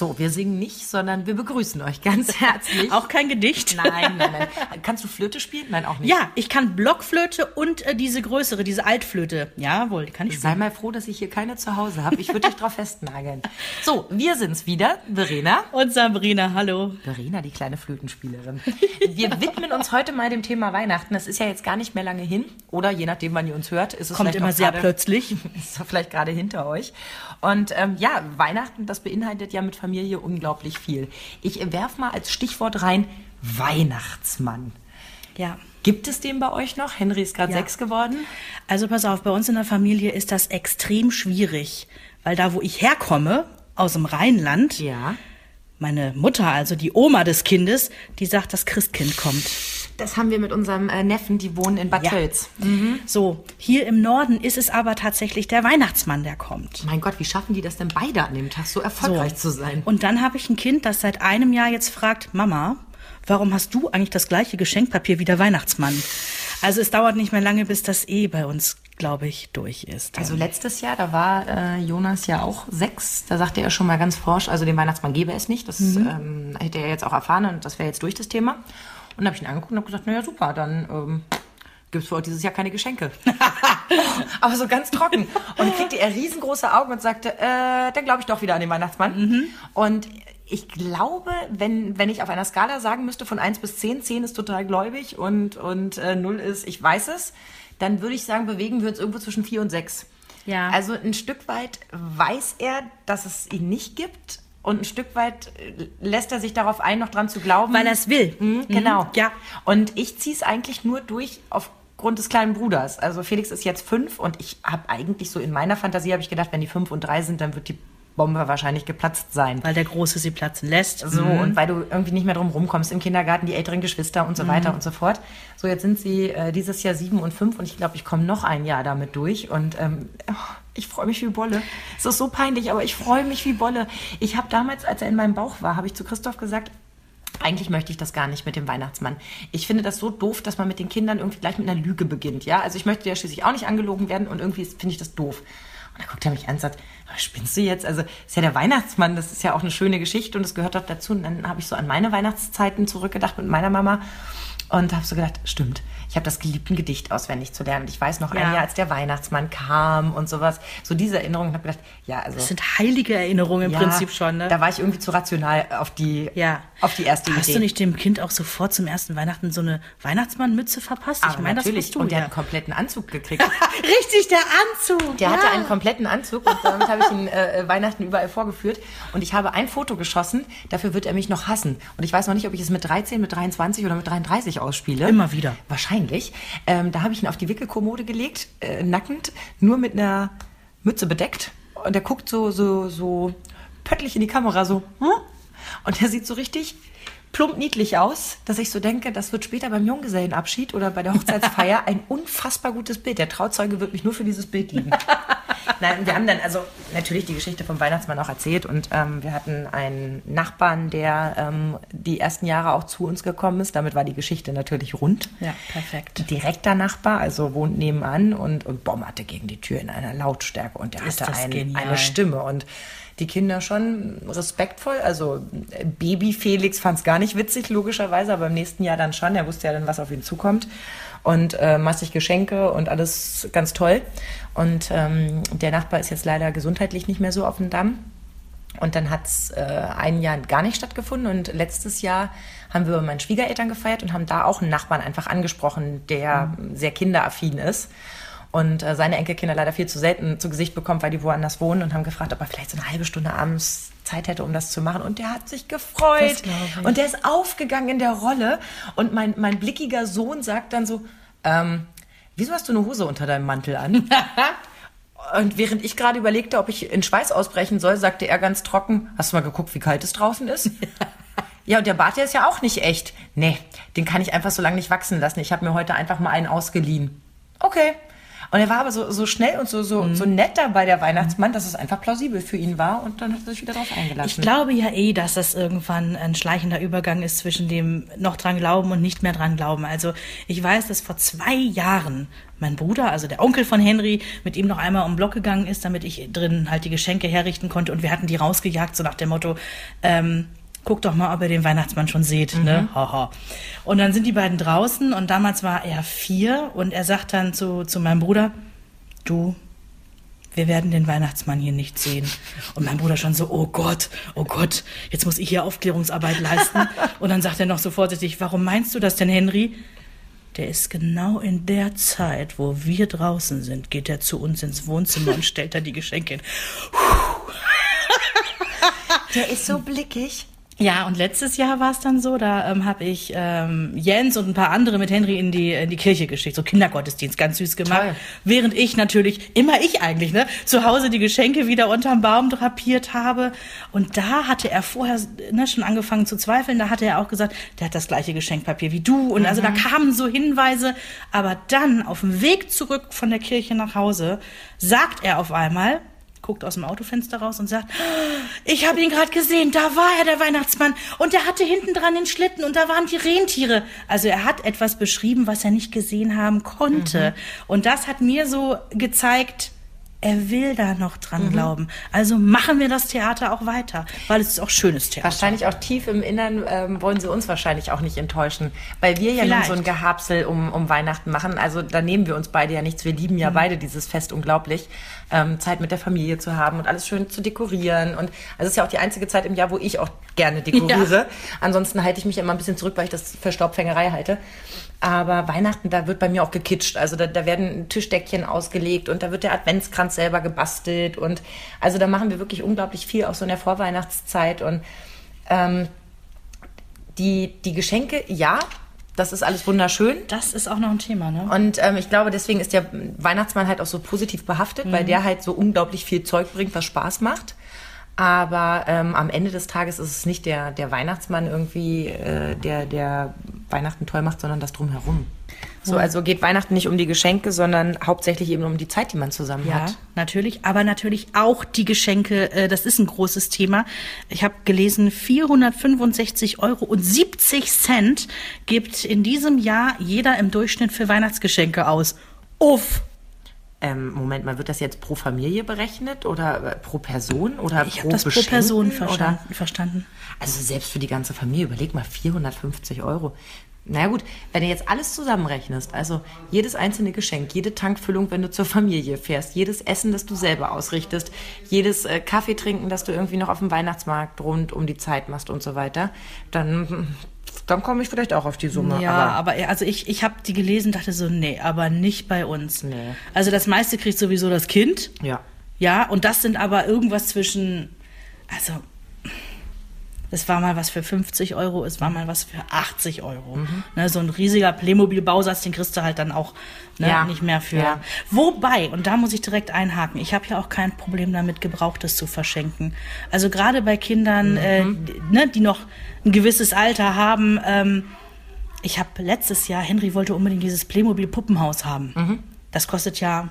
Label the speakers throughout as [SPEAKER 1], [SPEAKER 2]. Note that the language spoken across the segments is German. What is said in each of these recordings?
[SPEAKER 1] So, wir singen nicht, sondern wir begrüßen euch ganz herzlich.
[SPEAKER 2] Auch kein Gedicht?
[SPEAKER 1] Nein, nein, nein. Kannst du Flöte spielen? Nein, auch nicht.
[SPEAKER 2] Ja, ich kann Blockflöte und äh, diese größere, diese Altflöte. Jawohl, die kann ich
[SPEAKER 1] Sei
[SPEAKER 2] spielen.
[SPEAKER 1] mal froh, dass ich hier keine zu Hause habe. Ich würde dich drauf festnageln. So, wir sind's wieder, Verena.
[SPEAKER 2] Und Sabrina, hallo.
[SPEAKER 1] Verena, die kleine Flötenspielerin. Wir widmen uns heute mal dem Thema Weihnachten. Das ist ja jetzt gar nicht mehr lange hin. Oder je nachdem, wann ihr uns hört, ist es
[SPEAKER 2] Kommt immer sehr
[SPEAKER 1] gerade-
[SPEAKER 2] plötzlich.
[SPEAKER 1] ist vielleicht gerade hinter euch. Und ähm, ja, Weihnachten, das beinhaltet ja mit Familie unglaublich viel. Ich werf mal als Stichwort rein Weihnachtsmann.
[SPEAKER 2] Ja.
[SPEAKER 1] Gibt es den bei euch noch? Henry ist gerade
[SPEAKER 2] Ja.
[SPEAKER 1] sechs geworden.
[SPEAKER 2] Also pass auf, bei uns in der Familie ist das extrem schwierig, weil da, wo ich herkomme, aus dem Rheinland,
[SPEAKER 1] Ja.
[SPEAKER 2] meine Mutter, also die Oma des Kindes, die sagt, das Christkind kommt.
[SPEAKER 1] Das haben wir mit unserem äh, Neffen, die wohnen in Bad
[SPEAKER 2] Ja.
[SPEAKER 1] Tölz.
[SPEAKER 2] So, hier im Norden ist es aber tatsächlich der Weihnachtsmann, der kommt.
[SPEAKER 1] Mein Gott, wie schaffen die das denn beide an dem Tag, so erfolgreich zu sein?
[SPEAKER 2] Und dann habe ich ein Kind, das seit einem Jahr jetzt fragt, Mama, warum hast du eigentlich das gleiche Geschenkpapier wie der Weihnachtsmann? Also es dauert nicht mehr lange, bis das eh bei uns, glaube ich, durch ist.
[SPEAKER 1] Also letztes Jahr, da war äh, Jonas ja auch sechs. Da sagte er schon mal ganz forsch, also den Weihnachtsmann gäbe es nicht. Das ähm, hätte er jetzt auch erfahren und das wäre jetzt durch das Thema. Und habe ich ihn angeguckt und habe gesagt, naja super, dann ähm, gibt es für euch dieses Jahr keine Geschenke. Aber so ganz trocken. Und dann kriegte er riesengroße Augen und sagte, äh, dann glaube ich doch wieder an den Weihnachtsmann. Und ich glaube, wenn, wenn ich auf einer Skala sagen müsste von 1 bis 10, 10 ist total gläubig und, und äh, 0 ist, ich weiß es, dann würde ich sagen, bewegen wir uns irgendwo zwischen 4 und 6.
[SPEAKER 2] Ja.
[SPEAKER 1] Also ein Stück weit weiß er, dass es ihn nicht gibt. Und ein Stück weit äh, lässt er sich darauf ein, noch dran zu glauben.
[SPEAKER 2] Weil er es will.
[SPEAKER 1] Mhm, genau.
[SPEAKER 2] Mhm, ja.
[SPEAKER 1] Und ich ziehe es eigentlich nur durch aufgrund des kleinen Bruders. Also Felix ist jetzt fünf und ich habe eigentlich so in meiner Fantasie habe ich gedacht, wenn die fünf und drei sind, dann wird die Bombe wahrscheinlich geplatzt sein.
[SPEAKER 2] weil der Große sie platzen lässt.
[SPEAKER 1] So, und weil du irgendwie nicht mehr drum rumkommst im Kindergarten, die älteren Geschwister und so weiter und so fort. So, jetzt sind sie äh, dieses Jahr sieben und fünf und ich glaube, ich komme noch ein Jahr damit durch und ähm, oh, ich freue mich wie Bolle. Es ist so peinlich, aber ich freue mich wie Bolle. Ich habe damals, als er in meinem Bauch war, habe ich zu Christoph gesagt, eigentlich möchte ich das gar nicht mit dem Weihnachtsmann. Ich finde das so doof, dass man mit den Kindern irgendwie gleich mit einer Lüge beginnt. Ja, also ich möchte ja schließlich auch nicht angelogen werden und irgendwie finde ich das doof. Da guckt er mich an und sagt, "Aber spinnst du jetzt? Also ist ja der Weihnachtsmann, das ist ja auch eine schöne Geschichte und das gehört doch dazu. Und dann habe ich so an meine Weihnachtszeiten zurückgedacht mit meiner Mama und habe so gedacht, stimmt, ich habe das geliebt, ein Gedicht auswendig zu lernen. Und ich weiß noch ein
[SPEAKER 2] Ja.
[SPEAKER 1] Jahr, als der Weihnachtsmann kam und sowas. So diese Erinnerungen habe gedacht, ja, also
[SPEAKER 2] Das sind heilige Erinnerungen im
[SPEAKER 1] ja,
[SPEAKER 2] Prinzip schon, ne?
[SPEAKER 1] Da war ich irgendwie zu rational auf die,
[SPEAKER 2] ja.
[SPEAKER 1] auf die erste
[SPEAKER 2] Hast
[SPEAKER 1] Idee.
[SPEAKER 2] du nicht dem Kind auch sofort zum ersten Weihnachten so eine Weihnachtsmannmütze verpasst?
[SPEAKER 1] Aber
[SPEAKER 2] ich meine, das musst du
[SPEAKER 1] und der
[SPEAKER 2] ja.
[SPEAKER 1] hat einen kompletten Anzug gekriegt.
[SPEAKER 2] Richtig, der Anzug.
[SPEAKER 1] Der hatte einen kompletten Anzug und damit habe ich ihn äh, Weihnachten überall vorgeführt. Und ich habe ein Foto geschossen, dafür wird er mich noch hassen. Und ich weiß noch nicht, ob ich es mit 13, mit 23 oder mit 33 ausspiele.
[SPEAKER 2] Immer wieder.
[SPEAKER 1] Wahrscheinlich. Ähm, da habe ich ihn auf die Wickelkommode gelegt, äh, nackend, nur mit einer Mütze bedeckt. Und er guckt so, so, so pöttlich in die Kamera, so. Hm? Und er sieht so richtig plump niedlich aus, dass ich so denke, das wird später beim Junggesellenabschied oder bei der Hochzeitsfeier ein unfassbar gutes Bild. Der Trauzeuge wird mich nur für dieses Bild lieben. Nein, wir haben dann also natürlich die Geschichte vom Weihnachtsmann auch erzählt und ähm, wir hatten einen Nachbarn, der ähm, die ersten Jahre auch zu uns gekommen ist. Damit war die Geschichte natürlich rund.
[SPEAKER 2] Ja, perfekt.
[SPEAKER 1] Direkter Nachbar, also wohnt nebenan und, und bomberte gegen die Tür in einer Lautstärke und der
[SPEAKER 2] Ist
[SPEAKER 1] hatte ein, eine Stimme und die Kinder schon respektvoll. Also äh, Baby Felix fand es gar nicht witzig, logischerweise, aber im nächsten Jahr dann schon. Er wusste ja dann, was auf ihn zukommt. Und äh, massig Geschenke und alles ganz toll. Und ähm, der Nachbar ist jetzt leider gesundheitlich nicht mehr so auf dem Damm. Und dann hat es äh, ein Jahr gar nicht stattgefunden. Und letztes Jahr haben wir bei meinen Schwiegereltern gefeiert und haben da auch einen Nachbarn einfach angesprochen, der sehr kinderaffin ist. Und äh, seine Enkelkinder leider viel zu selten zu Gesicht bekommt, weil die woanders wohnen und haben gefragt, ob er vielleicht so eine halbe Stunde abends Zeit hätte, um das zu machen. Und der hat sich gefreut. Und der ist aufgegangen in der Rolle. Und mein, mein blickiger Sohn sagt dann so, ähm, wieso hast du eine Hose unter deinem Mantel an? Und während ich gerade überlegte, ob ich in Schweiß ausbrechen soll, sagte er ganz trocken, hast du mal geguckt, wie kalt es draußen ist? Ja, und der Bart, der ist ja auch nicht echt. Nee, den kann ich einfach so lange nicht wachsen lassen. Ich habe mir heute einfach mal einen ausgeliehen. Okay. Und er war aber so, so schnell und so, so,
[SPEAKER 2] Mhm.
[SPEAKER 1] so nett dabei, der Weihnachtsmann, dass es einfach plausibel für ihn war und dann hat er sich wieder drauf eingelassen.
[SPEAKER 2] Ich glaube ja eh, dass das irgendwann ein schleichender Übergang ist zwischen dem noch dran glauben und nicht mehr dran glauben. Also ich weiß, dass vor zwei Jahren mein Bruder, also der Onkel von Henry, mit ihm noch einmal um den Block gegangen ist, damit ich drin halt die Geschenke herrichten konnte und wir hatten die rausgejagt, so nach dem Motto, ähm, guck doch mal, ob ihr den Weihnachtsmann schon seht, ne? Haha. Und dann sind die beiden draußen und damals war er vier und er sagt dann zu, zu meinem Bruder, du, wir werden den Weihnachtsmann hier nicht sehen. Und mein Bruder schon so, oh Gott, oh Gott, jetzt muss ich hier Aufklärungsarbeit leisten. Und dann sagt er noch so vorsichtig, warum meinst du das denn, Henry? Der ist genau in der Zeit, wo wir draußen sind, geht er zu uns ins Wohnzimmer und stellt da die Geschenke hin.
[SPEAKER 1] der ist so blickig.
[SPEAKER 2] Ja, und letztes Jahr war es dann so, da ähm, habe ich ähm, Jens und ein paar andere mit Henry in die, in die Kirche geschickt, so Kindergottesdienst, ganz süß gemacht.
[SPEAKER 1] Toll.
[SPEAKER 2] Während ich natürlich, immer ich eigentlich, ne, zu Hause die Geschenke wieder unterm Baum drapiert habe. Und da hatte er vorher ne, schon angefangen zu zweifeln, da hatte er auch gesagt, der hat das gleiche Geschenkpapier wie du. Und also da kamen so Hinweise, aber dann auf dem Weg zurück von der Kirche nach Hause sagt er auf einmal, guckt aus dem Autofenster raus und sagt, ich habe ihn gerade gesehen, da war er, der Weihnachtsmann. Und der hatte hinten dran den Schlitten und da waren die Rentiere. Also er hat etwas beschrieben, was er nicht gesehen haben konnte. Und das hat mir so gezeigt, er will da noch dran glauben. Also machen wir das Theater auch weiter, weil es ist auch schönes Theater.
[SPEAKER 1] Wahrscheinlich auch tief im Innern ähm, wollen sie uns wahrscheinlich auch nicht enttäuschen, weil wir ja nun
[SPEAKER 2] Vielleicht.
[SPEAKER 1] so ein Gehapsel um, um Weihnachten machen. Also da nehmen wir uns beide ja nichts. Wir lieben ja beide dieses Fest unglaublich, ähm, Zeit mit der Familie zu haben und alles schön zu dekorieren. Und also es ist ja auch die einzige Zeit im Jahr, wo ich auch gerne dekoriere. Ansonsten halte ich mich immer ein bisschen zurück, weil ich das für Staubfängerei halte. Aber Weihnachten, da wird bei mir auch gekitscht. Also da, da werden Tischdeckchen ausgelegt und da wird der Adventskranz selber gebastelt. Und also da machen wir wirklich unglaublich viel, auch so in der Vorweihnachtszeit. Und ähm, die, die Geschenke, ja, das ist alles wunderschön.
[SPEAKER 2] Das ist auch noch ein Thema, ne?
[SPEAKER 1] Und ähm, ich glaube, deswegen ist der Weihnachtsmann halt auch so positiv behaftet, weil der halt so unglaublich viel Zeug bringt, was Spaß macht. Aber ähm, am Ende des Tages ist es nicht der, der Weihnachtsmann irgendwie, äh, der, der Weihnachten toll macht, sondern das drumherum. So, also geht Weihnachten nicht um die Geschenke, sondern hauptsächlich eben um die Zeit, die man zusammen
[SPEAKER 2] Ja,
[SPEAKER 1] hat.
[SPEAKER 2] natürlich, aber natürlich auch die Geschenke, äh, das ist ein großes Thema. Ich habe gelesen, 465 Euro und 70 Cent gibt in diesem Jahr jeder im Durchschnitt für Weihnachtsgeschenke aus. Uff!
[SPEAKER 1] Ähm, Moment mal, wird das jetzt pro Familie berechnet oder äh, pro Person oder
[SPEAKER 2] Ich
[SPEAKER 1] pro
[SPEAKER 2] habe das pro Person
[SPEAKER 1] oder?
[SPEAKER 2] verstanden. verstanden.
[SPEAKER 1] Also selbst für die ganze Familie, überleg mal, 450 Euro. Na ja, gut, wenn du jetzt alles zusammenrechnest, also jedes einzelne Geschenk, jede Tankfüllung, wenn du zur Familie fährst, jedes Essen, das du selber ausrichtest, jedes äh, Kaffee trinken, das du irgendwie noch auf dem Weihnachtsmarkt rund um die Zeit machst und so weiter, dann, dann komme ich vielleicht auch auf die Summe.
[SPEAKER 2] Ja, aber, also ich, ich habe die gelesen, dachte so, nee, aber nicht bei uns.
[SPEAKER 1] Nee.
[SPEAKER 2] Also das meiste kriegt sowieso das Kind.
[SPEAKER 1] ja.
[SPEAKER 2] Ja, und das sind aber irgendwas zwischen, also, es war mal was für 50 Euro, es war mal was für 80 Euro.
[SPEAKER 1] Mhm.
[SPEAKER 2] Ne, so ein riesiger Playmobil-Bausatz, den kriegst du halt dann auch ne,
[SPEAKER 1] Ja,
[SPEAKER 2] nicht mehr für.
[SPEAKER 1] ja.
[SPEAKER 2] Wobei, und da muss ich direkt einhaken, ich habe ja auch kein Problem damit, Gebrauchtes zu verschenken. Also gerade bei Kindern, äh,
[SPEAKER 1] Mhm.
[SPEAKER 2] die- ne, die noch ein gewisses Alter haben, ähm, ich habe letztes Jahr, Henry wollte unbedingt dieses Playmobil-Puppenhaus haben.
[SPEAKER 1] Mhm.
[SPEAKER 2] Das kostet ja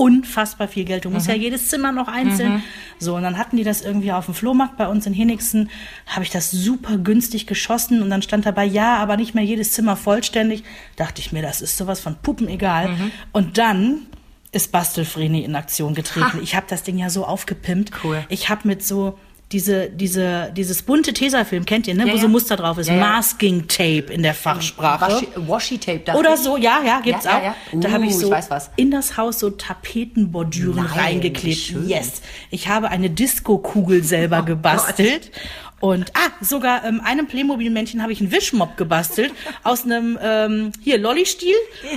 [SPEAKER 2] unfassbar viel Geld. Du musst
[SPEAKER 1] Mhm.
[SPEAKER 2] ja jedes Zimmer noch einzeln. So, und dann hatten die das irgendwie auf dem Flohmarkt bei uns in Henigsen. Habe ich das super günstig geschossen und dann stand dabei, ja, aber nicht mehr jedes Zimmer vollständig. Dachte ich mir, das ist sowas von Puppen egal.
[SPEAKER 1] Mhm.
[SPEAKER 2] Und dann ist Bastelfreni in Aktion getreten. Ich habe das Ding ja so aufgepimpt.
[SPEAKER 1] Cool.
[SPEAKER 2] Ich habe mit so diese, diese, dieses bunte Tesafilm, kennt ihr, ne?
[SPEAKER 1] Ja,
[SPEAKER 2] wo
[SPEAKER 1] ja.
[SPEAKER 2] so Muster drauf ist.
[SPEAKER 1] Ja, ja.
[SPEAKER 2] Masking Tape in der Fachsprache.
[SPEAKER 1] Washi, Washi Tape dachte
[SPEAKER 2] Oder
[SPEAKER 1] ich.
[SPEAKER 2] so, ja, ja, gibt's
[SPEAKER 1] Ja, ja,
[SPEAKER 2] auch.
[SPEAKER 1] ja.
[SPEAKER 2] Da
[SPEAKER 1] Uh,
[SPEAKER 2] habe ich
[SPEAKER 1] ich
[SPEAKER 2] so
[SPEAKER 1] was.
[SPEAKER 2] in das Haus so Tapetenbordüren
[SPEAKER 1] Nein,
[SPEAKER 2] reingeklebt.
[SPEAKER 1] schön.
[SPEAKER 2] Yes. Ich habe eine Disco-Kugel selber
[SPEAKER 1] Oh
[SPEAKER 2] gebastelt. Und ah, sogar ähm, einem Playmobil-Männchen habe ich einen Wischmopp gebastelt aus einem ähm, hier Lolli-Stiel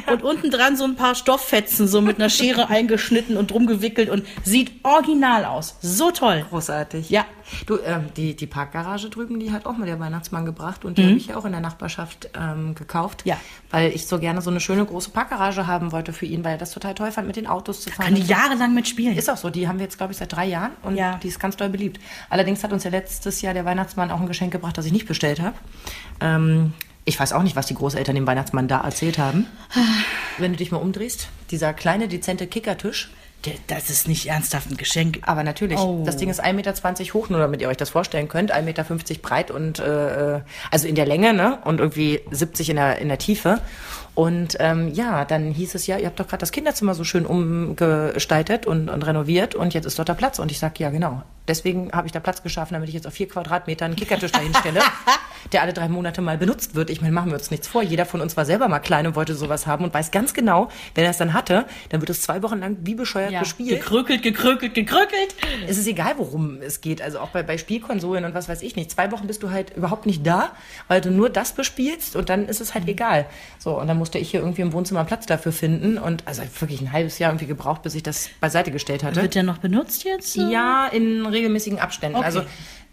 [SPEAKER 2] und unten dran so ein paar Stofffetzen so mit einer Schere eingeschnitten und drum gewickelt und sieht original aus. So toll.
[SPEAKER 1] Großartig.
[SPEAKER 2] Ja.
[SPEAKER 1] Du, ähm, die, die Parkgarage drüben, die hat auch mal der Weihnachtsmann gebracht
[SPEAKER 2] Mhm.
[SPEAKER 1] und die habe ich ja auch in der Nachbarschaft ähm, gekauft.
[SPEAKER 2] Ja.
[SPEAKER 1] Weil ich so gerne so eine schöne große Parkgarage haben wollte für ihn, weil er das total toll fand, mit den Autos zu fahren.
[SPEAKER 2] Kann die
[SPEAKER 1] und so.
[SPEAKER 2] jahrelang mitspielen.
[SPEAKER 1] Ist auch so, die haben wir jetzt, glaube ich, seit drei Jahren und
[SPEAKER 2] Ja.
[SPEAKER 1] die ist ganz doll beliebt. Allerdings hat uns ja letztes Jahr der Weihnachtsmann auch ein Geschenk gebracht, das ich nicht bestellt habe. Ähm, ich weiß auch nicht, was die Großeltern dem Weihnachtsmann da erzählt haben. wenn du dich mal umdrehst, dieser kleine, dezente Kickertisch.
[SPEAKER 2] Das ist nicht ernsthaft ein Geschenk.
[SPEAKER 1] Aber natürlich,
[SPEAKER 2] Oh.
[SPEAKER 1] das Ding ist 1,20 Meter hoch, nur damit ihr euch das vorstellen könnt. 1,50 Meter breit und äh, also in der Länge, ne? Und irgendwie 70 in der, in der Tiefe. Und ähm, ja, dann hieß es ja, ihr habt doch gerade das Kinderzimmer so schön umgestaltet und, und renoviert und jetzt ist dort der Platz. Und ich sag, ja genau. Deswegen habe ich da Platz geschaffen, damit ich jetzt auf vier Quadratmeter einen Kickertisch dahin stelle, der alle drei Monate mal benutzt wird. Ich meine, machen wir uns nichts vor. Jeder von uns war selber mal klein und wollte sowas haben und weiß ganz genau, wenn er es dann hatte, dann wird es zwei Wochen lang wie bescheuert gespielt.
[SPEAKER 2] Gekrökelt, gekrökelt, gekrökelt.
[SPEAKER 1] Es ist egal, worum es geht. Also auch bei, bei Spielkonsolen und was weiß ich nicht. Zwei Wochen bist du halt überhaupt nicht da, weil du nur das bespielst und dann ist es halt egal. So, und dann musste ich hier irgendwie im Wohnzimmer einen Platz dafür finden und also wirklich ein halbes Jahr irgendwie gebraucht, bis ich das beiseite gestellt hatte.
[SPEAKER 2] Wird der noch benutzt jetzt?
[SPEAKER 1] Ja, in regelmäßigen Abständen.
[SPEAKER 2] Okay.
[SPEAKER 1] Also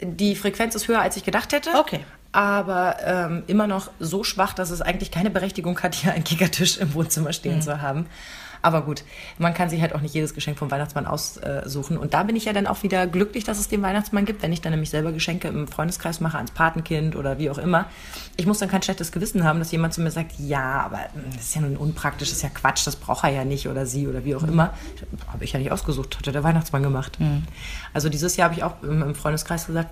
[SPEAKER 1] die Frequenz ist höher, als ich gedacht hätte.
[SPEAKER 2] Okay.
[SPEAKER 1] Aber ähm, immer noch so schwach, dass es eigentlich keine Berechtigung hat, hier einen Kickertisch im Wohnzimmer stehen
[SPEAKER 2] Mhm.
[SPEAKER 1] zu haben. Aber gut, man kann sich halt auch nicht jedes Geschenk vom Weihnachtsmann aussuchen. Und da bin ich ja dann auch wieder glücklich, dass es den Weihnachtsmann gibt, wenn ich dann nämlich selber Geschenke im Freundeskreis mache, ans Patenkind oder wie auch immer. Ich muss dann kein schlechtes Gewissen haben, dass jemand zu mir sagt, ja, aber das ist ja nun unpraktisch, das ist ja Quatsch, das braucht er ja nicht oder sie oder wie auch immer. Habe ich ja nicht ausgesucht, hat ja der Weihnachtsmann gemacht. Also dieses Jahr habe ich auch im Freundeskreis gesagt,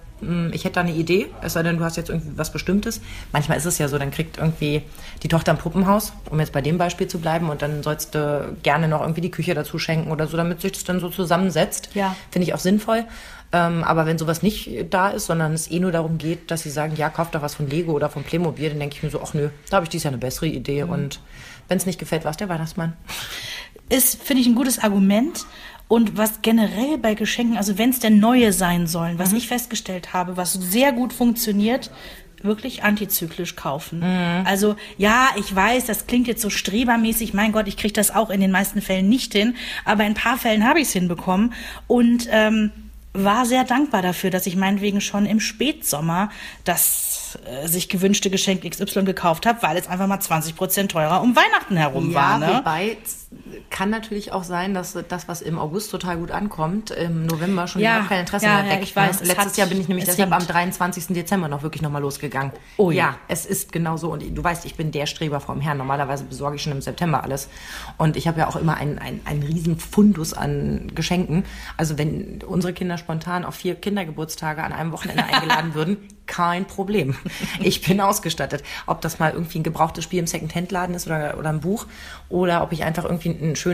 [SPEAKER 1] ich hätte da eine Idee, es sei denn, du hast jetzt irgendwie was Bestimmtes. Manchmal ist es ja so, dann kriegt irgendwie die Tochter ein Puppenhaus, um jetzt bei dem Beispiel zu bleiben, und dann sollst du gerne noch irgendwie die Küche dazu schenken oder so, damit sich das dann so zusammensetzt.
[SPEAKER 2] Ja.
[SPEAKER 1] Finde ich auch sinnvoll. Ähm, aber wenn sowas nicht da ist, sondern es eh nur darum geht, dass sie sagen, ja, kauf doch was von Lego oder von Playmobil, dann denke ich mir so, ach nö, da habe ich dies Jahr eine bessere Idee. Und wenn es nicht gefällt, war es der Weihnachtsmann.
[SPEAKER 2] Ist, finde ich, ein gutes Argument. Und was generell bei Geschenken, also wenn es denn neue sein sollen, was ich festgestellt habe, was sehr gut funktioniert, wirklich antizyklisch kaufen. Also ja, ich weiß, das klingt jetzt so strebermäßig, mein Gott, ich kriege das auch in den meisten Fällen nicht hin, aber in ein paar Fällen habe ich es hinbekommen und ähm, war sehr dankbar dafür, dass ich meinetwegen schon im Spätsommer das äh, sich gewünschte Geschenk XY gekauft habe, weil es einfach mal 20 Prozent teurer um Weihnachten herum war. Ne?
[SPEAKER 1] wobei kann natürlich auch sein, dass das, was im August total gut ankommt, im November schon
[SPEAKER 2] Ja,
[SPEAKER 1] kein Interesse
[SPEAKER 2] ja,
[SPEAKER 1] mehr
[SPEAKER 2] ja,
[SPEAKER 1] weckt.
[SPEAKER 2] ich weiß,
[SPEAKER 1] ne?
[SPEAKER 2] es
[SPEAKER 1] Letztes
[SPEAKER 2] hat-
[SPEAKER 1] Jahr bin ich nämlich
[SPEAKER 2] es
[SPEAKER 1] deshalb am
[SPEAKER 2] hinkt.
[SPEAKER 1] 23. Dezember noch wirklich nochmal losgegangen.
[SPEAKER 2] Oh ja.
[SPEAKER 1] ja, es ist genau so. Und du weißt, ich bin der Streber vom Herrn. Normalerweise besorge ich schon im September alles. Und ich habe ja auch immer einen, einen, einen riesen Fundus an Geschenken. Also wenn unsere Kinder spontan auf vier Kindergeburtstage an einem Wochenende eingeladen würden, kein Problem. Ich bin ausgestattet. Ob das mal irgendwie ein gebrauchtes Spiel im Second-Hand-Laden ist oder, oder ein Buch oder ob ich einfach irgendwie ein schönes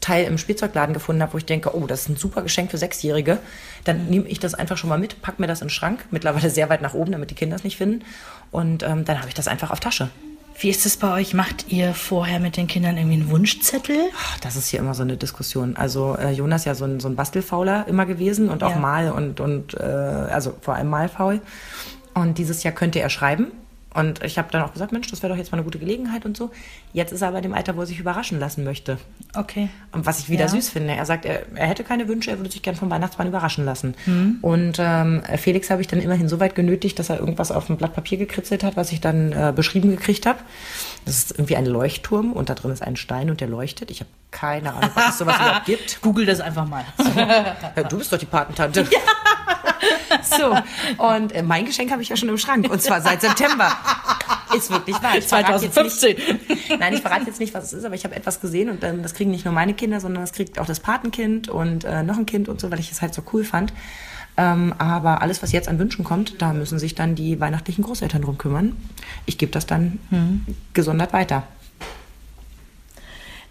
[SPEAKER 1] Teil im Spielzeugladen gefunden habe, wo ich denke, oh, das ist ein super Geschenk für Sechsjährige, dann nehme ich das einfach schon mal mit, pack mir das in den Schrank, mittlerweile sehr weit nach oben, damit die Kinder es nicht finden und ähm, dann habe ich das einfach auf Tasche.
[SPEAKER 2] Wie ist es bei euch? Macht ihr vorher mit den Kindern irgendwie einen Wunschzettel?
[SPEAKER 1] Ach, Das ist hier immer so eine Diskussion. Also äh, Jonas ja so ein, so ein Bastelfauler immer gewesen und auch
[SPEAKER 2] Ja.
[SPEAKER 1] mal und, und äh, also vor allem mal faul. Und dieses Jahr könnte er schreiben. Und ich habe dann auch gesagt, Mensch, das wäre doch jetzt mal eine gute Gelegenheit und so. Jetzt ist er aber in dem Alter, wo er sich überraschen lassen möchte.
[SPEAKER 2] Okay.
[SPEAKER 1] Und was ich wieder
[SPEAKER 2] Ja.
[SPEAKER 1] süß finde. Er sagt, er, er hätte keine Wünsche, er würde sich gern vom Weihnachtsmann überraschen lassen.
[SPEAKER 2] Mhm.
[SPEAKER 1] Und ähm, Felix habe ich dann immerhin so weit genötigt, dass er irgendwas auf ein Blatt Papier gekritzelt hat, was ich dann äh, beschrieben gekriegt habe. Das ist irgendwie ein Leuchtturm und da drin ist ein Stein und der leuchtet. Ich habe keine Ahnung, was es sowas überhaupt gibt.
[SPEAKER 2] Google das einfach mal.
[SPEAKER 1] Ja, du bist doch die Patentante. So, und äh, mein Geschenk habe ich ja schon im Schrank und zwar seit September. Ist wirklich wahr. Ich verrate jetzt
[SPEAKER 2] 2015.
[SPEAKER 1] Nicht, nein, ich verrate jetzt nicht, was es ist, aber ich habe etwas gesehen und ähm, das kriegen nicht nur meine Kinder, sondern das kriegt auch das Patenkind und äh, noch ein Kind und so, weil ich es halt so cool fand. Ähm, aber alles, was jetzt an Wünschen kommt, da müssen sich dann die weihnachtlichen Großeltern drum kümmern. Ich gebe das dann gesondert weiter.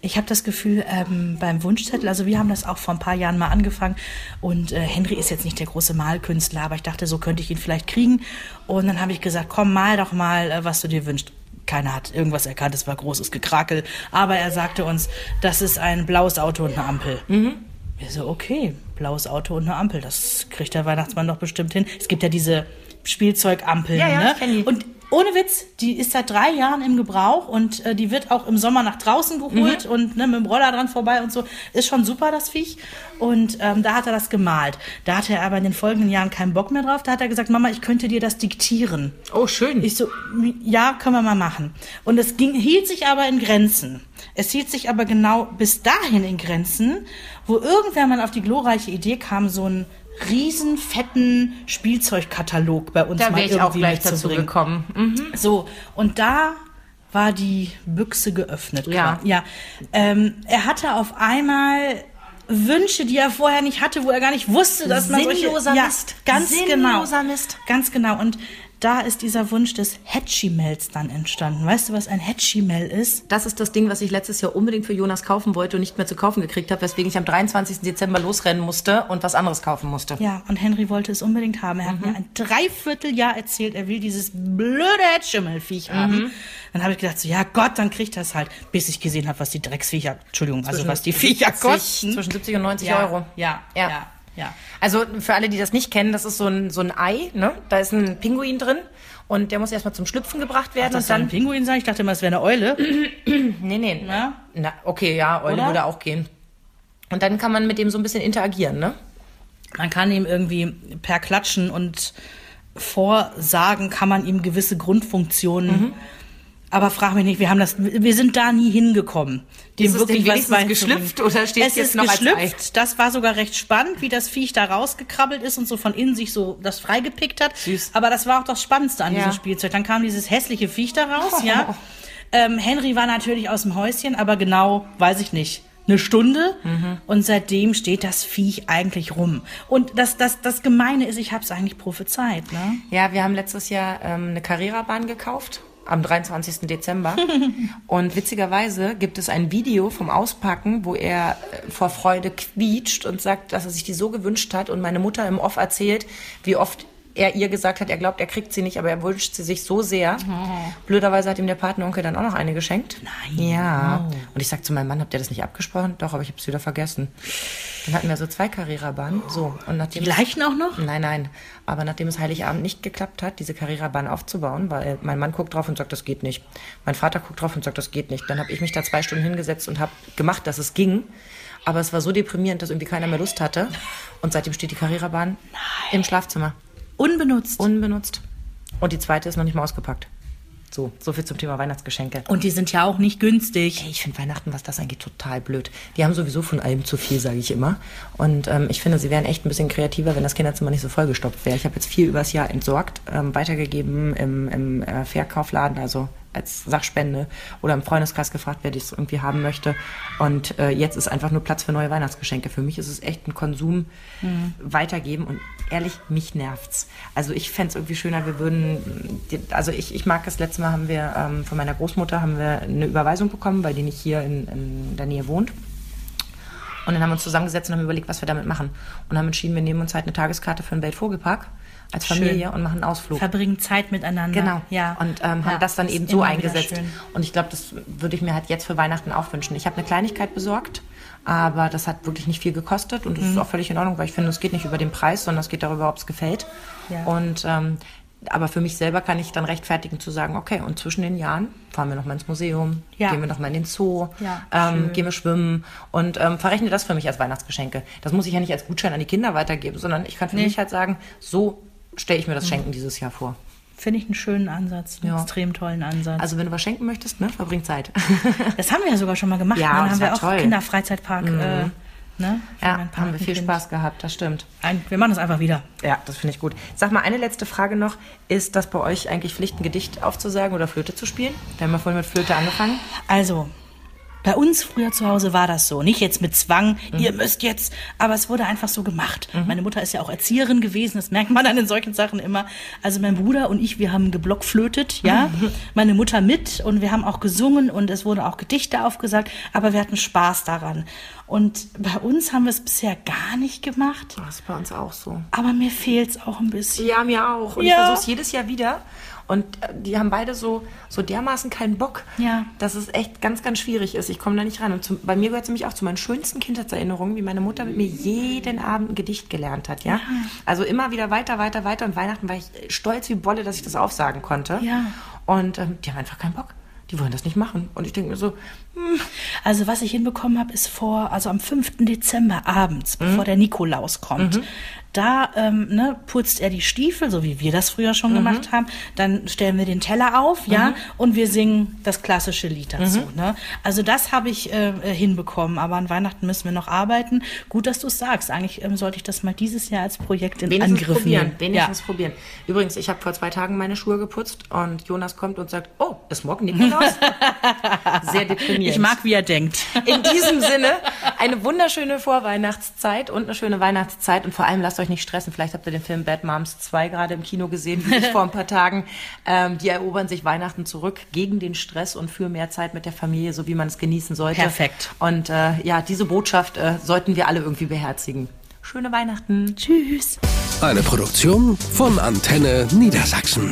[SPEAKER 2] Ich habe das Gefühl, ähm, beim Wunschzettel, also wir haben das auch vor ein paar Jahren mal angefangen und äh, Henry ist jetzt nicht der große Malkünstler, aber ich dachte, so könnte ich ihn vielleicht kriegen. Und dann habe ich gesagt, komm, mal doch mal, äh, was du dir wünschst. Keiner hat irgendwas erkannt, es war großes Gekrakel, aber er sagte uns, das ist ein blaues Auto und eine Ampel. Wir so, okay, blaues Auto und eine Ampel, das kriegt der Weihnachtsmann doch bestimmt hin. Es gibt ja diese Spielzeugampeln,
[SPEAKER 1] Ja, ja,
[SPEAKER 2] ne?
[SPEAKER 1] ich die.
[SPEAKER 2] Und ohne Witz, die ist seit drei Jahren im Gebrauch und äh, die wird auch im Sommer nach draußen geholt
[SPEAKER 1] Mhm.
[SPEAKER 2] und ne, mit dem Roller dran vorbei und so. Ist schon super, das Viech. Und ähm, da hat er das gemalt. Da hatte er aber in den folgenden Jahren keinen Bock mehr drauf. Da hat er gesagt, Mama, ich könnte dir das diktieren.
[SPEAKER 1] Oh, schön.
[SPEAKER 2] Ich so, ja, können wir mal machen. Und es ging, hielt sich aber in Grenzen. Es hielt sich aber genau bis dahin in Grenzen, wo irgendwer mal auf die glorreiche Idee kam, so einen riesen fetten Spielzeugkatalog bei uns
[SPEAKER 1] da
[SPEAKER 2] mal
[SPEAKER 1] ich auch
[SPEAKER 2] irgendwie
[SPEAKER 1] gleich dazu gekommen. Mhm.
[SPEAKER 2] So, und da war die Büchse geöffnet.
[SPEAKER 1] Ja.
[SPEAKER 2] ja. Ähm, er hatte auf einmal Wünsche, die er vorher nicht hatte, wo er gar nicht wusste, dass man solche...
[SPEAKER 1] Sinnloser
[SPEAKER 2] ja,
[SPEAKER 1] Mist.
[SPEAKER 2] Ganz
[SPEAKER 1] Sinnloser
[SPEAKER 2] genau.
[SPEAKER 1] Mist.
[SPEAKER 2] Ganz genau. Und da ist dieser Wunsch des Hatchimels dann entstanden. Weißt du, was ein Hatchimel ist?
[SPEAKER 1] Das ist das Ding, was ich letztes Jahr unbedingt für Jonas kaufen wollte und nicht mehr zu kaufen gekriegt habe, weswegen ich am 23. Dezember losrennen musste und was anderes kaufen musste.
[SPEAKER 2] Ja, und Henry wollte es unbedingt haben. Er hat mir ein Dreivierteljahr erzählt, er will dieses blöde Hatchimelviech haben. Dann habe ich gedacht, so, ja Gott, dann kriegt das halt, bis ich gesehen habe, was die Drecksviecher, Entschuldigung, also was die Viecher
[SPEAKER 1] 70,
[SPEAKER 2] kosten.
[SPEAKER 1] Zwischen 70 und 90
[SPEAKER 2] ja,
[SPEAKER 1] Euro.
[SPEAKER 2] Ja,
[SPEAKER 1] Ja.
[SPEAKER 2] ja, ja.
[SPEAKER 1] Also für alle, die das nicht kennen, das ist so ein, so ein Ei, ne? Da ist ein Pinguin drin und der muss erstmal zum Schlüpfen gebracht werden
[SPEAKER 2] Das
[SPEAKER 1] und
[SPEAKER 2] ein. Pinguin sein? Ich dachte immer, es wäre eine Eule.
[SPEAKER 1] Nee, nee.
[SPEAKER 2] Ja?
[SPEAKER 1] Na, okay, ja, Eule
[SPEAKER 2] Oder?
[SPEAKER 1] würde auch gehen. Und dann kann man mit dem so ein bisschen interagieren, ne?
[SPEAKER 2] Man kann ihm irgendwie per Klatschen und Vorsagen kann man ihm gewisse Grundfunktionen.
[SPEAKER 1] Mhm.
[SPEAKER 2] Aber frag mich nicht, wir haben das, wir sind da nie hingekommen. Dem
[SPEAKER 1] Ist es denn wenigstens
[SPEAKER 2] beizubringen.
[SPEAKER 1] geschlüpft oder steht
[SPEAKER 2] es
[SPEAKER 1] jetzt
[SPEAKER 2] ist
[SPEAKER 1] noch als
[SPEAKER 2] geschlüpft. Das war sogar recht spannend, wie das Viech da rausgekrabbelt ist und so von innen sich so das freigepickt hat.
[SPEAKER 1] Süß.
[SPEAKER 2] Aber das war auch das Spannendste an
[SPEAKER 1] Ja.
[SPEAKER 2] diesem Spielzeug. Dann kam dieses hässliche Viech da raus, ja. Ähm, Henry war natürlich aus dem Häuschen, aber genau, weiß ich nicht, eine Stunde. Und seitdem steht das Viech eigentlich rum. Und das, das, das Gemeine ist, ich habe es eigentlich prophezeit. Ne?
[SPEAKER 1] Ja, wir haben letztes Jahr ähm, eine Carrera-Bahn gekauft. Am 23. Dezember. und witzigerweise gibt es ein Video vom Auspacken, wo er äh, vor Freude quietscht und sagt, dass er sich die so gewünscht hat. Und meine Mutter im Off erzählt, wie oft er ihr gesagt hat, er glaubt, er kriegt sie nicht, aber er wünscht sie sich so sehr. Blöderweise hat ihm der Patenonkel dann auch noch eine geschenkt.
[SPEAKER 2] Nein.
[SPEAKER 1] Ja. Und ich sag zu meinem Mann, habt ihr das nicht abgesprochen? Doch, aber ich habe es wieder vergessen. Dann hatten wir so zwei Carrera-Bahnen. So. Und nachdem
[SPEAKER 2] Die gleichen auch noch?
[SPEAKER 1] Nein, nein. Aber nachdem es Heiligabend nicht geklappt hat, diese Carrera-Bahn aufzubauen, weil mein Mann guckt drauf und sagt, das geht nicht. Mein Vater guckt drauf und sagt, das geht nicht. Dann habe ich mich da zwei Stunden hingesetzt und habe gemacht, dass es ging. Aber es war so deprimierend, dass irgendwie keiner mehr Lust hatte. Und seitdem steht die Carrera-Bahn im Schlafzimmer.
[SPEAKER 2] Unbenutzt.
[SPEAKER 1] Unbenutzt. Und die zweite ist noch nicht mal ausgepackt. So, so viel zum Thema Weihnachtsgeschenke.
[SPEAKER 2] Und die sind ja auch nicht günstig.
[SPEAKER 1] Ey, ich finde Weihnachten, was das angeht, total blöd. Die haben sowieso von allem zu viel, sage ich immer. Und ähm, ich finde, sie wären echt ein bisschen kreativer, wenn das Kinderzimmer nicht so vollgestopft wäre. Ich habe jetzt viel übers Jahr entsorgt, ähm, weitergegeben im, im äh, Verkaufladen, also als Sachspende oder im Freundeskreis gefragt, wer das irgendwie haben möchte. Und äh, jetzt ist einfach nur Platz für neue Weihnachtsgeschenke. Für mich ist es echt ein Konsum weitergeben und ehrlich, mich nervt's. Also ich fänd's irgendwie schöner, wir würden, also ich, ich mag das letzte Mal haben wir ähm, von meiner Großmutter haben wir eine Überweisung bekommen, weil die nicht hier in, in der Nähe wohnt. Und dann haben wir uns zusammengesetzt und haben überlegt, was wir damit machen. Und haben entschieden, wir nehmen uns halt eine Tageskarte für den Weltvogelpark als
[SPEAKER 2] Schön.
[SPEAKER 1] Familie und machen einen Ausflug.
[SPEAKER 2] Verbringen Zeit miteinander.
[SPEAKER 1] Genau.
[SPEAKER 2] Ja.
[SPEAKER 1] Und ähm, haben
[SPEAKER 2] Ja,
[SPEAKER 1] das dann eben so eingesetzt. Und ich glaube, das würde ich mir halt jetzt für Weihnachten auch wünschen. Ich habe eine Kleinigkeit besorgt, aber das hat wirklich nicht viel gekostet und das
[SPEAKER 2] Mhm.
[SPEAKER 1] ist auch völlig in Ordnung, weil ich finde, es geht nicht über den Preis, sondern es geht darüber, ob es gefällt.
[SPEAKER 2] Ja.
[SPEAKER 1] Und ähm, aber für mich selber kann ich dann rechtfertigen zu sagen, okay, und zwischen den Jahren fahren wir noch mal ins Museum,
[SPEAKER 2] Ja.
[SPEAKER 1] gehen wir noch mal in den Zoo,
[SPEAKER 2] Ja,
[SPEAKER 1] ähm, gehen wir schwimmen und ähm, verrechne das für mich als Weihnachtsgeschenke. Das muss ich ja nicht als Gutschein an die Kinder weitergeben, sondern ich kann für
[SPEAKER 2] Nee.
[SPEAKER 1] mich halt sagen, so stelle ich mir das Schenken dieses Jahr vor.
[SPEAKER 2] Finde ich einen schönen Ansatz, einen
[SPEAKER 1] Ja.
[SPEAKER 2] extrem tollen Ansatz.
[SPEAKER 1] Also wenn du was schenken möchtest, ne, verbring Zeit.
[SPEAKER 2] das haben wir ja sogar schon mal gemacht.
[SPEAKER 1] Ja,
[SPEAKER 2] ne? Dann
[SPEAKER 1] das
[SPEAKER 2] haben wir auch
[SPEAKER 1] toll. Mhm.
[SPEAKER 2] Kinderfreizeitpark. Äh, ne?
[SPEAKER 1] ja, haben wir viel
[SPEAKER 2] Kind.
[SPEAKER 1] Spaß gehabt, das stimmt.
[SPEAKER 2] Ein, wir machen das einfach wieder.
[SPEAKER 1] Ja, das finde ich gut. Sag mal, eine letzte Frage noch. Ist das bei euch eigentlich Pflicht, ein Gedicht aufzusagen oder Flöte zu spielen? Wir haben ja vorhin mit Flöte angefangen.
[SPEAKER 2] Also, bei uns früher zu Hause war das so. Nicht jetzt mit Zwang,
[SPEAKER 1] Mhm.
[SPEAKER 2] ihr müsst jetzt, aber es wurde einfach so gemacht. Meine Mutter ist ja auch Erzieherin gewesen, das merkt man dann in solchen Sachen immer. Also mein Bruder und ich, wir haben geblockflötet, ja.
[SPEAKER 1] Mhm.
[SPEAKER 2] Meine Mutter mit und wir haben auch gesungen und es wurden auch Gedichte aufgesagt, aber wir hatten Spaß daran. Und bei uns haben wir es bisher gar nicht gemacht,
[SPEAKER 1] Das ist bei uns auch so.
[SPEAKER 2] aber mir fehlt es auch ein bisschen.
[SPEAKER 1] Ja, mir auch. Und ich
[SPEAKER 2] Ja.
[SPEAKER 1] versuche es jedes Jahr wieder. Und äh, die haben beide so, so dermaßen keinen Bock,
[SPEAKER 2] Ja.
[SPEAKER 1] dass es echt ganz, ganz schwierig ist. Ich komme da nicht ran. Und zum, bei mir gehört es nämlich auch zu meinen schönsten Kindheitserinnerungen, wie meine Mutter mit mir jeden Abend ein Gedicht gelernt hat. Ja? Also immer wieder weiter, weiter, weiter. Und Weihnachten war ich stolz wie Bolle, dass ich das aufsagen konnte.
[SPEAKER 2] Ja.
[SPEAKER 1] Und ähm, die haben einfach keinen Bock. Die wollen das nicht machen. Und ich denke mir so,
[SPEAKER 2] Also was ich hinbekommen habe, ist vor, also am 5. Dezember abends, bevor der Nikolaus kommt, Da ähm, ne, putzt er die Stiefel, so wie wir das früher schon gemacht haben. Dann stellen wir den Teller auf, ja, und wir singen das klassische Lied dazu. Ne? Also das habe ich äh, äh, hinbekommen, aber an Weihnachten müssen wir noch arbeiten. Gut, dass du es sagst. Eigentlich ähm, sollte ich das mal dieses Jahr als Projekt in
[SPEAKER 1] Wenigstens
[SPEAKER 2] Angriff
[SPEAKER 1] probieren,
[SPEAKER 2] nehmen.
[SPEAKER 1] wenigstens probieren. Übrigens, ich habe vor zwei Tagen meine Schuhe geputzt und Jonas kommt und sagt, oh, ist morgen Nikolaus? Sehr deprimierend.
[SPEAKER 2] Ich mag, wie er denkt.
[SPEAKER 1] In diesem Sinne, eine wunderschöne Vorweihnachtszeit und eine schöne Weihnachtszeit. Und vor allem lasst euch nicht stressen. Vielleicht habt ihr den Film Bad Moms 2 gerade im Kino gesehen, wie ich vor ein paar Tagen. Ähm, die erobern sich Weihnachten zurück gegen den Stress und für mehr Zeit mit der Familie, so wie man es genießen sollte.
[SPEAKER 2] Perfekt.
[SPEAKER 1] Und äh, ja, diese Botschaft äh, sollten wir alle irgendwie beherzigen. Schöne Weihnachten.
[SPEAKER 2] Tschüss.
[SPEAKER 3] Eine Produktion von Antenne Niedersachsen.